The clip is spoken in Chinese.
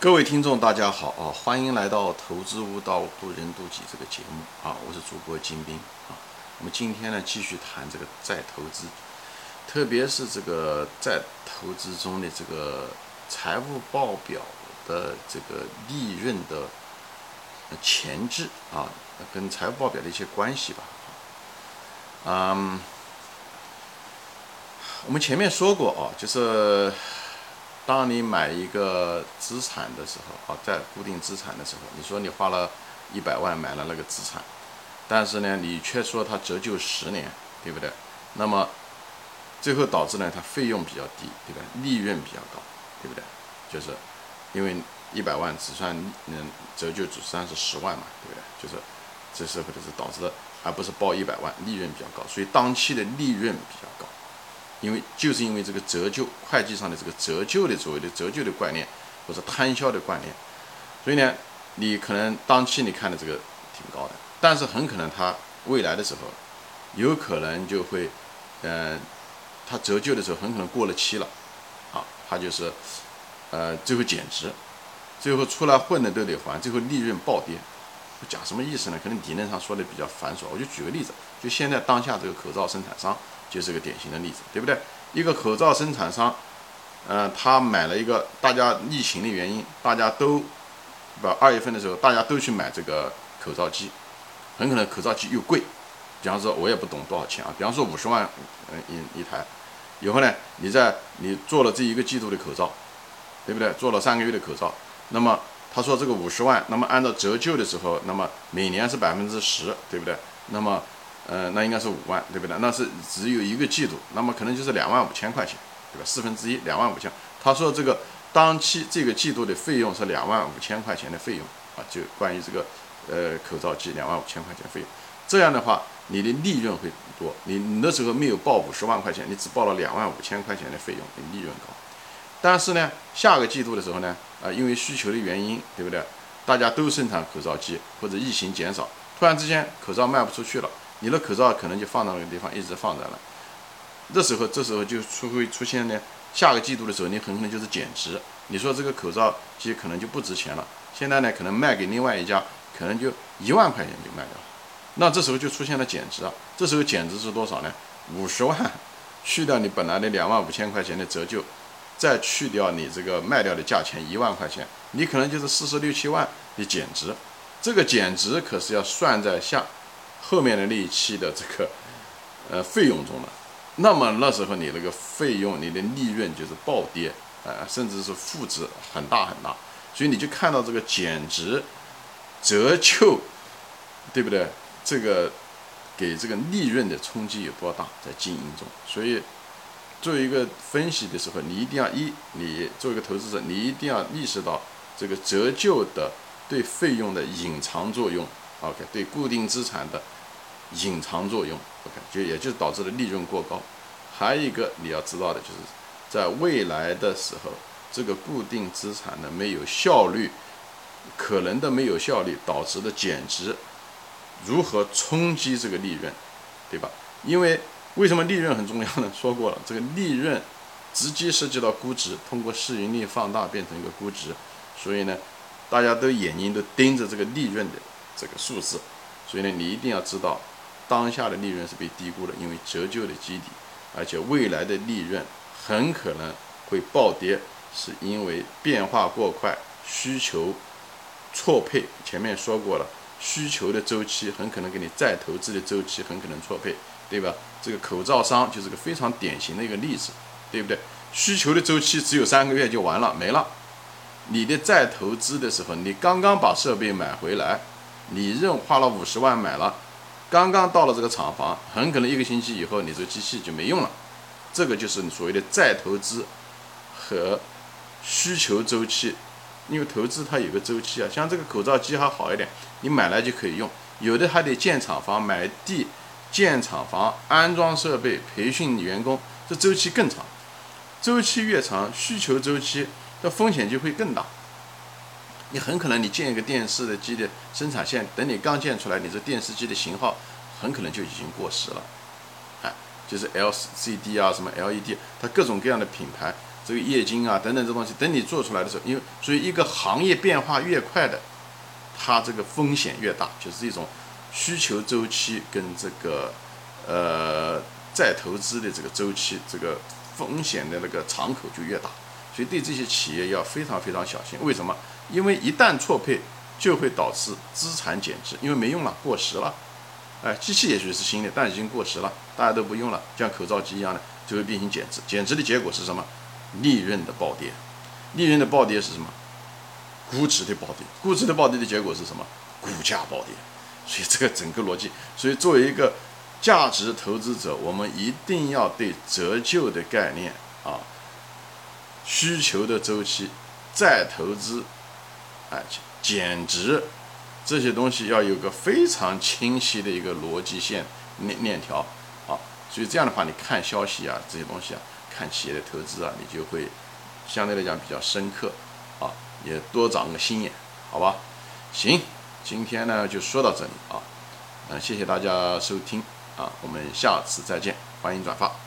各位听众，大家好啊！欢迎来到《投资悟道，渡人渡己》这个节目啊！我是主播金兵啊。我们今天呢，继续谈这个再投资，特别是这个在投资中的这个财务报表的这个利润的前置啊，跟财务报表的一些关系吧。嗯，我们前面说过啊，就是。当你买一个资产的时候，啊，在固定资产的时候，你说你花了一百万买了那个资产，但是呢，你却说它折旧十年，对不对？那么最后导致呢，它费用比较低，对吧？利润比较高，对不对？就是因为一百万只算嗯折旧只算是十万嘛，对不对？就是这时候就是导致的，而不是报一百万，利润比较高，所以当期的利润比较高。因为就是因为这个折旧会计上的这个折旧的所谓的折旧的观念，或者摊销的观念，所以呢，你可能当期你看的这个挺高的，但是很可能它未来的时候，有可能就会，嗯，它折旧的时候很可能过了期了，啊，它就是，呃，最后减值，最后出来混的都得还，最后利润暴跌，讲什么意思呢？可能理论上说的比较繁琐，我就举个例子，就现在当下这个口罩生产商。就是个典型的例子，对不对？一个口罩生产商，嗯，他买了一个，大家疫情的原因，大家都，把二月份的时候，大家都去买这个口罩机，很可能口罩机又贵，比方说，我也不懂多少钱啊，比方说五十万，嗯，一一台，以后呢，你在你做了这一个季度的口罩，对不对？做了三个月的口罩，那么他说这个五十万，那么按照折旧的时候，那么每年是百分之十，对不对？那么呃，那应该是五万，对不对？那是只有一个季度，那么可能就是两万五千块钱，对吧？四分之一，两万五千。他说这个当期这个季度的费用是两万五千块钱的费用啊，就关于这个呃口罩机两万五千块钱费用。这样的话，你的利润会多。你那时候没有报五十万块钱，你只报了两万五千块钱的费用，你利润高。但是呢，下个季度的时候呢，啊，因为需求的原因，对不对？大家都生产口罩机或者疫情减少，突然之间口罩卖不出去了。你的口罩可能就放到那个地方，一直放在了。这时候，这时候就出会出现呢。下个季度的时候，你很可能就是减值。你说这个口罩机可能就不值钱了。现在呢，可能卖给另外一家，可能就一万块钱就卖掉了。那这时候就出现了减值啊。这时候减值是多少呢？五十万去掉你本来的两万五千块钱的折旧，再去掉你这个卖掉的价钱一万块钱，你可能就是四十六七万的减值。这个减值可是要算在下。后面的那一期的这个 呃费用中的，那么那时候你那个费用，你的利润就是暴跌，呃，甚至是负值很大很大，所以你就看到这个减值、折旧，对不对？这个给这个利润的冲击有多大，在经营中。所以做一个分析的时候，你一定要一，你作为一个投资者，你一定要意识到这个折旧的对费用的隐藏作用。OK，对固定资产的。隐藏作用，OK，就也就是导致了利润过高。还有一个你要知道的就是，在未来的时候，这个固定资产的没有效率，可能的没有效率导致的减值，如何冲击这个利润，对吧？因为为什么利润很重要呢？说过了，这个利润直接涉及到估值，通过市盈率放大变成一个估值，所以呢，大家都眼睛都盯着这个利润的这个数字，所以呢，你一定要知道。当下的利润是被低估了，因为折旧的基底，而且未来的利润很可能会暴跌，是因为变化过快，需求错配。前面说过了，需求的周期很可能给你再投资的周期很可能错配，对吧？这个口罩商就是个非常典型的一个例子，对不对？需求的周期只有三个月就完了，没了。你的再投资的时候，你刚刚把设备买回来，你认花了五十万买了。刚刚到了这个厂房，很可能一个星期以后，你这个机器就没用了。这个就是你所谓的再投资和需求周期，因为投资它有个周期啊。像这个口罩机还好一点，你买来就可以用；有的还得建厂房、买地、建厂房、安装设备、培训员工，这周期更长。周期越长，需求周期的风险就会更大。你很可能你建一个电视的机的生产线，等你刚建出来，你这电视机的型号很可能就已经过时了，哎，就是 LCD 啊，什么 LED，它各种各样的品牌，这个液晶啊等等这东西，等你做出来的时候，因为所以一个行业变化越快的，它这个风险越大，就是这种需求周期跟这个呃再投资的这个周期，这个风险的那个敞口就越大。所以对这些企业要非常非常小心。为什么？因为一旦错配，就会导致资产减值，因为没用了，过时了。哎，机器也许是新的，但已经过时了，大家都不用了，像口罩机一样的，就会进行减值。减值的结果是什么？利润的暴跌。利润的暴跌是什么？估值的暴跌。估值的暴跌的结果是什么？股价暴跌。所以这个整个逻辑，所以作为一个价值投资者，我们一定要对折旧的概念啊，需求的周期，再投资，哎，减值。这些东西要有个非常清晰的一个逻辑线链链条啊，所以这样的话，你看消息啊，这些东西啊，看企业的投资啊，你就会相对来讲比较深刻啊，也多长个心眼，好吧？行，今天呢就说到这里啊，嗯，谢谢大家收听啊，我们下次再见，欢迎转发。